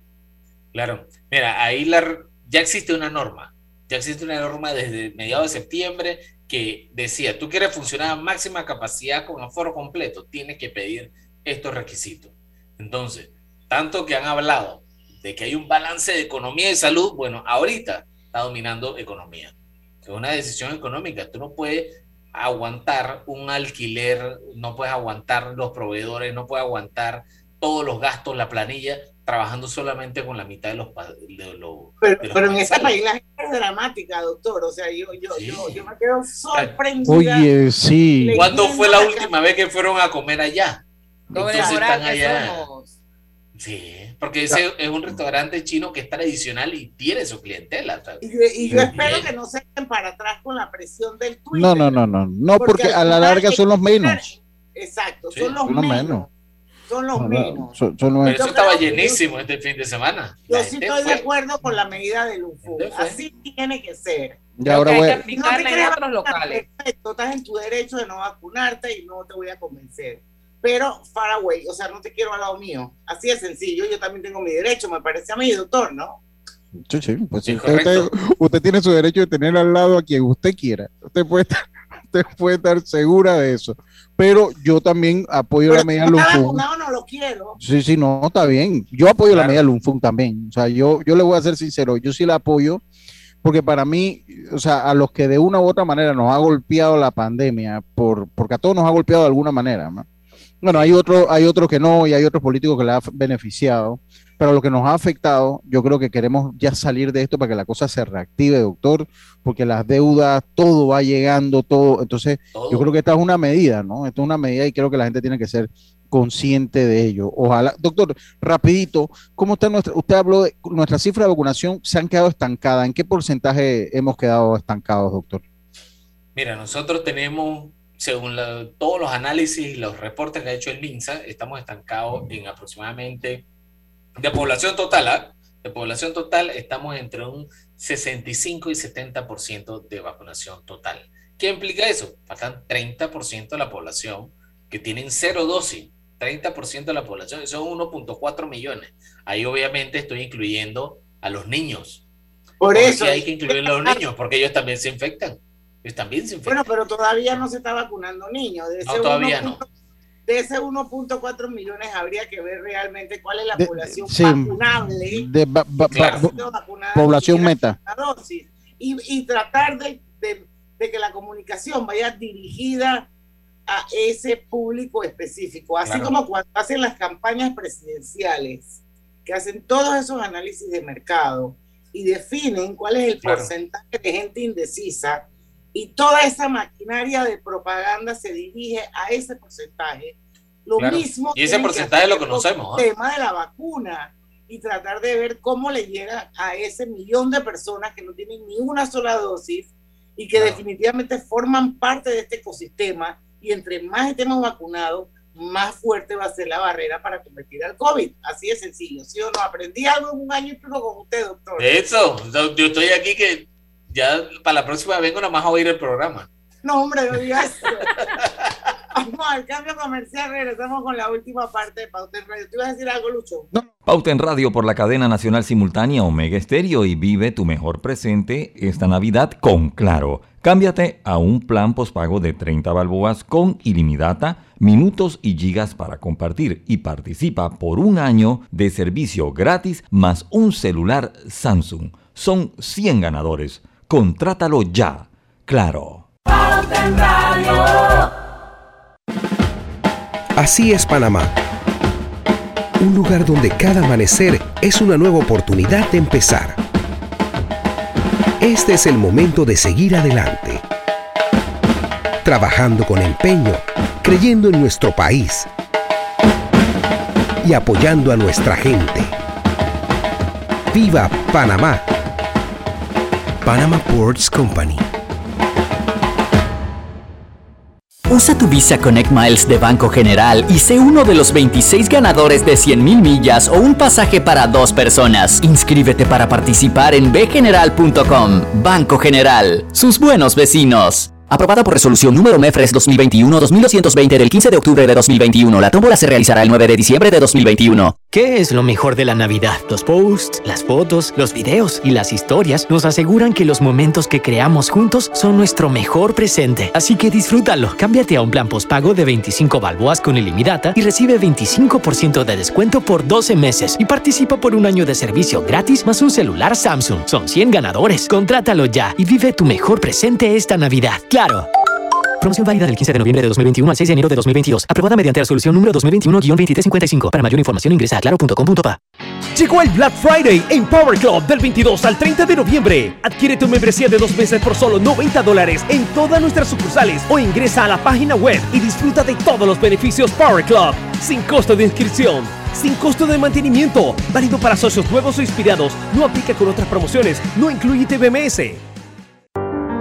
Claro, mira, ahí la, ya existe una norma ya existe una norma desde mediados de septiembre que decía, tú quieres funcionar a máxima capacidad con aforo completo, tienes que pedir estos requisitos. Entonces, tanto que han hablado de que hay un balance de economía y salud, bueno, ahorita está dominando economía. Es una decisión económica. Tú no puedes aguantar un alquiler, no puedes aguantar los proveedores, no puedes aguantar todos los gastos, la planilla, trabajando solamente con la mitad de los... De pero, en ese país la gente es dramática, doctor. O sea, yo, yo, yo, yo, me quedo sorprendida. Oye, sí. ¿Cuándo fue la última vez que fueron a comer allá? Entonces están allá. Sí, porque ese es un restaurante chino que es tradicional y tiene su clientela. Y, yo, espero que no se echen para atrás con la presión del Twitter. No, no, no, no, no, porque, a la larga son los menos. Exacto, son los menos. Son los menos. Pero eso estaba llenísimo este fin de semana. Yo sí estoy de acuerdo con la medida del UFO. Así tiene que ser. Y ahora voy a... no te en otros locales. Perfecto, estás en tu derecho de no vacunarte y no te voy a convencer pero far away, o sea, no te quiero al lado mío. Así de sencillo, yo también tengo mi derecho, me parece a mí, doctor, ¿no? Sí, sí, pues sí, usted, tiene su derecho de tener al lado a quien usted quiera. Usted puede estar, [laughs] usted puede estar segura de eso. Pero yo también apoyo la medida Lunfun. No, no lo quiero. Sí, sí, no, está bien. Yo apoyo la medida Lunfun también. O sea, yo, yo le voy a ser sincero, yo sí la apoyo porque para mí, o sea, a los que de una u otra manera nos ha golpeado la pandemia, por, porque a todos nos ha golpeado de alguna manera, ¿no? Bueno, hay otro, hay otro que no y hay otros políticos que le ha beneficiado, pero lo que nos ha afectado, yo creo que queremos ya salir de esto para que la cosa se reactive, doctor, porque las deudas, todo va llegando, todo. Entonces, yo creo que esta es una medida, ¿no? Esta es una medida y creo que la gente tiene que ser consciente de ello. Ojalá, doctor, rapidito, ¿cómo está nuestra, usted habló de nuestra cifra de vacunación, se han quedado estancadas, ¿en qué porcentaje hemos quedado estancados, doctor? Mira, nosotros tenemos según todos los análisis y los reportes que ha hecho el MINSA, estamos estancados en aproximadamente, de población total, ¿ah? de población total, estamos entre un 65 y 70% de vacunación total. ¿Qué implica eso? Faltan 30% de la población que tienen cero dosis. 30% de la población, son 1.4 millones. Ahí obviamente estoy incluyendo a los niños. Por eso. hay que incluir a los niños, porque ellos también se infectan. También bueno, pero todavía no se está vacunando niños. De no, todavía no. De ese 1.4 millones habría que ver realmente cuál es la población vacunable. De población meta. Dosis, y, y, tratar de, de, de, que la comunicación vaya dirigida a ese público específico. Así como cuando hacen las campañas presidenciales, que hacen todos esos análisis de mercado y definen cuál es el porcentaje de gente indecisa y toda esa maquinaria de propaganda se dirige a ese porcentaje. Lo mismo. Y ese porcentaje lo conocemos. El tema de la vacuna y tratar de ver cómo le llega a ese millón de personas que no tienen ni una sola dosis y que definitivamente forman parte de este ecosistema. Y entre más estemos vacunados, más fuerte va a ser la barrera para combatir al COVID. Así de sencillo. ¿Sí o no? Aprendí algo en un año y pico con usted, doctor. Eso, yo estoy aquí que ya para la próxima vengo nada más a oír el programa. No, hombre, no digas [laughs] Vamos al cambio comercial, regresamos con la última parte de Pauta en Radio. ¿Te ibas a decir algo, Lucho? No. Pauta en Radio por la cadena nacional simultánea Omega Estéreo y vive tu mejor presente esta Navidad con Claro. Cámbiate a un plan pospago de 30 balboas con ilimitada, minutos y gigas para compartir y participa por un año de servicio gratis más un celular Samsung. Son 100 ganadores. Contrátalo ya. Claro. Así es Panamá. Un lugar donde cada amanecer es una nueva oportunidad de empezar. Este es el momento de seguir adelante. Trabajando con empeño, creyendo en nuestro país y apoyando a nuestra gente. ¡Viva Panamá! Panama Ports Company. Usa tu Visa Connect Miles de Banco General y sé uno de los 26 ganadores de 100.000 millas o un pasaje para dos personas. Inscríbete para participar en bgeneral.com. Banco General, sus buenos vecinos. Aprobada por resolución número MEFRES 2021-2220 del 15 de octubre de 2021. La tómbola se realizará el 9 de diciembre de 2021. ¿Qué es lo mejor de la Navidad? Los posts, las fotos, los videos y las historias nos aseguran que los momentos que creamos juntos son nuestro mejor presente. Así que disfrútalo. Cámbiate a un plan postpago de 25 balboas con ilimitada y recibe 25% de descuento por 12 meses y participa por un año de servicio gratis más un celular Samsung. Son 100 ganadores. Contrátalo ya y vive tu mejor presente esta Navidad. Claro. Promoción válida del 15 de noviembre de 2021 al 6 de enero de 2022. Aprobada mediante la solución número 2021-2355. Para mayor información ingresa a claro.com.pa. Llegó el Black Friday en Power Club del 22 al 30 de noviembre. Adquiere tu membresía de dos meses por solo 90 dólares en todas nuestras sucursales o ingresa a la página web y disfruta de todos los beneficios Power Club. Sin costo de inscripción, sin costo de mantenimiento, válido para socios nuevos o inspirados. No aplica con otras promociones, no incluye TBMS.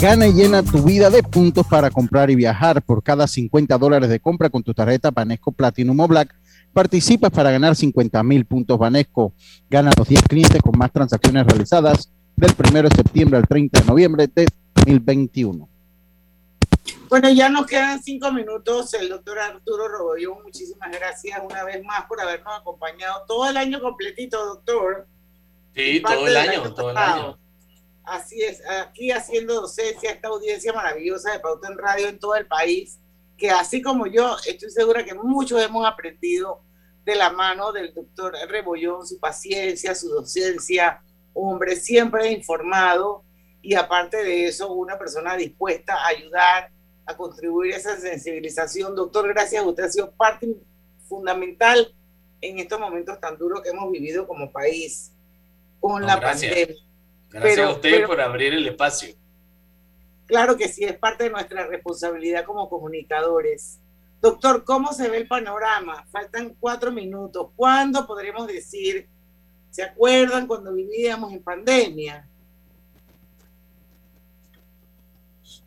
Gana y llena tu vida de puntos para comprar y viajar. Por cada 50 dólares de compra con tu tarjeta Banesco Platinum o Black, participas para ganar 50 mil puntos Banesco. Gana los 10 clientes con más transacciones realizadas del 1 de septiembre al 30 de noviembre de 2021. Bueno, ya nos quedan cinco minutos. El doctor Arturo Robollón, muchísimas gracias una vez más por habernos acompañado todo el año completito, doctor. Sí, todo el año, todo el año. Así es, aquí haciendo docencia, esta audiencia maravillosa de Pauta en Radio en todo el país, que así como yo, estoy segura que muchos hemos aprendido de la mano del doctor Rebollón, su paciencia, su docencia, hombre siempre informado y aparte de eso, una persona dispuesta a ayudar, a contribuir a esa sensibilización. Doctor, gracias, usted ha sido parte fundamental en estos momentos tan duros que hemos vivido como país con la pandemia Gracias a usted por abrir el espacio. Claro que sí, es parte de nuestra responsabilidad como comunicadores. Doctor, ¿cómo se ve el panorama? Faltan cuatro minutos. ¿Cuándo podremos decir, se acuerdan cuando vivíamos en pandemia?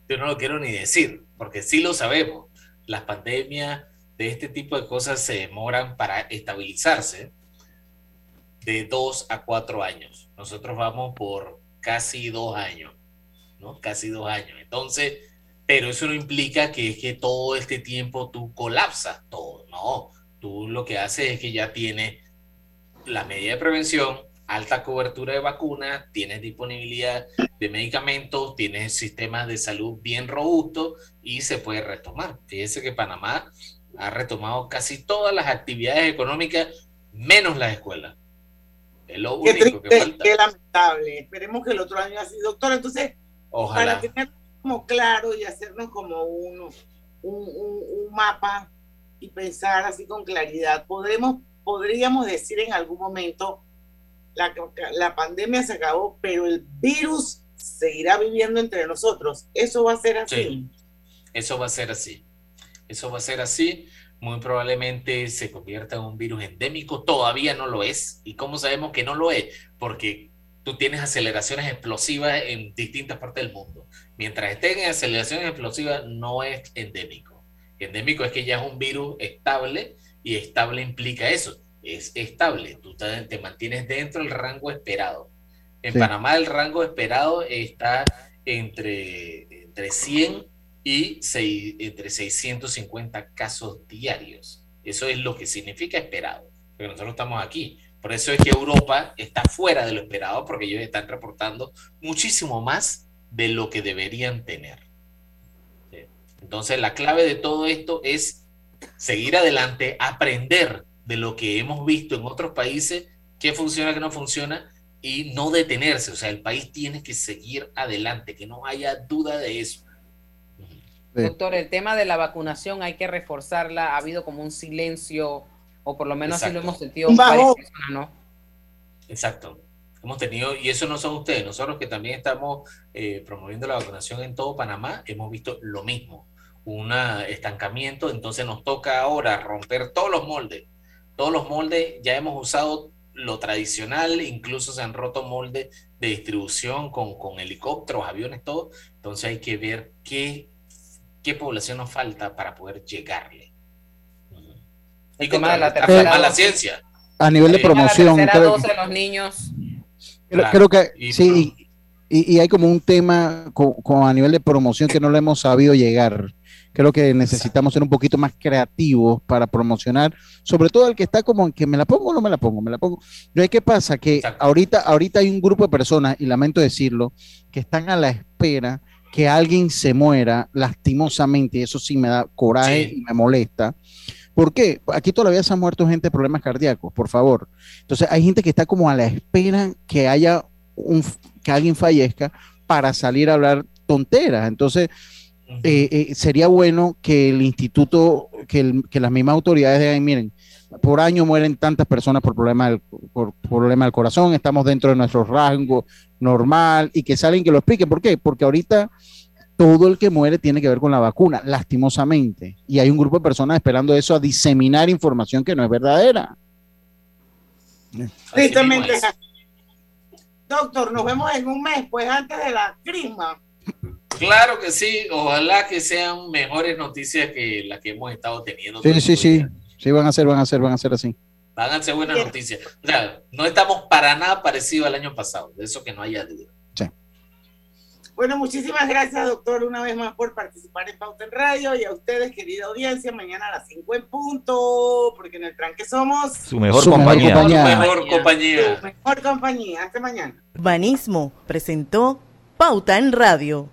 Yo no lo quiero ni decir, porque sí lo sabemos. Las pandemias de este tipo de cosas se demoran para estabilizarse de dos a cuatro años. Nosotros vamos por casi dos años, ¿no? Casi dos años. Entonces, pero eso no implica que es que todo este tiempo tú colapsas todo, no. Tú lo que haces es que ya tienes la medida de prevención, alta cobertura de vacunas, tienes disponibilidad de medicamentos, tienes sistemas de salud bien robustos y se puede retomar. Fíjese que Panamá ha retomado casi todas las actividades económicas menos las escuelas. Es lo qué único triste, que falta. qué lamentable. Esperemos que el otro año así, doctor. Entonces, Ojalá. para tener como claro y hacernos como un, un, un, un mapa y pensar así con claridad, podremos, podríamos decir en algún momento, la, la pandemia se acabó, pero el virus seguirá viviendo entre nosotros. Eso va a ser así. Sí, eso va a ser así. Eso va a ser así. Muy probablemente se convierta en un virus endémico. Todavía no lo es. ¿Y cómo sabemos que no lo es? Porque tú tienes aceleraciones explosivas en distintas partes del mundo. Mientras estén en aceleraciones explosivas, no es endémico. Endémico es que ya es un virus estable y estable implica eso. Es estable. Tú te, te mantienes dentro del rango esperado. En Sí. Panamá el rango esperado está entre, entre 100 y seis- entre 650 casos diarios. Eso es lo que significa esperado. porque nosotros estamos aquí. Por eso es que Europa está fuera de lo esperado, porque ellos están reportando muchísimo más de lo que deberían tener. Entonces, la clave de todo esto es seguir adelante, aprender de lo que hemos visto en otros países, qué funciona, qué no funciona, y no detenerse. O sea, el país tiene que seguir adelante, que no haya duda de eso. Doctor, el tema de la vacunación hay que reforzarla. Ha habido como un silencio, o por lo menos así lo hemos sentido varias personas, ¿no? Exacto. Hemos tenido, y eso no son ustedes, nosotros que también estamos eh, promoviendo la vacunación en todo Panamá, hemos visto lo mismo, un estancamiento, entonces nos toca ahora romper todos los moldes. Todos los moldes ya hemos usado lo tradicional, incluso se han roto moldes de distribución con, con helicópteros, aviones, todo. Entonces hay que ver qué, qué población nos falta para poder llegarle. Y con la, la ciencia. A nivel de promoción. Creo, de los niños. Creo, que sí, y, y, hay como un tema con, con, a nivel de promoción que no le hemos sabido llegar creo que necesitamos ser un poquito más creativos para promocionar, sobre todo el que está como en que me la pongo o no me la pongo, me la pongo. ¿qué pasa? Que ahorita, ahorita hay un grupo de personas, y lamento decirlo, que están a la espera que alguien se muera lastimosamente, y eso sí me da coraje y me molesta. ¿Por qué? Aquí todavía se han muerto gente de problemas cardíacos, por favor. Entonces hay gente que está como a la espera que haya un, que alguien fallezca para salir a hablar tonteras. Entonces, eh, eh, sería bueno que el instituto, que, las mismas autoridades digan, miren, por año mueren tantas personas por problema, del, por problema del corazón, estamos dentro de nuestro rango normal y que salen que lo expliquen. ¿Por qué? Porque ahorita todo el que muere tiene que ver con la vacuna, lastimosamente. Y hay un grupo de personas esperando eso a diseminar información que no es verdadera. Tristemente. Doctor, nos vemos en un mes, pues antes de la crisma. Claro que sí, ojalá que sean mejores noticias que las que hemos estado teniendo. Sí, sí, sí, sí, van a ser, van a ser, van a ser así. Van a ser buenas noticias. O sea, no estamos para nada parecidos al año pasado, de eso que no haya duda. Sí. Bueno, muchísimas gracias, doctor, una vez más por participar en Pauta en Radio y a ustedes, querida audiencia, mañana a las 5 en punto, porque en el tranque somos su mejor compañía. Su mejor compañía. Su mejor compañía. Hasta mañana. Urbanismo presentó Pauta en Radio.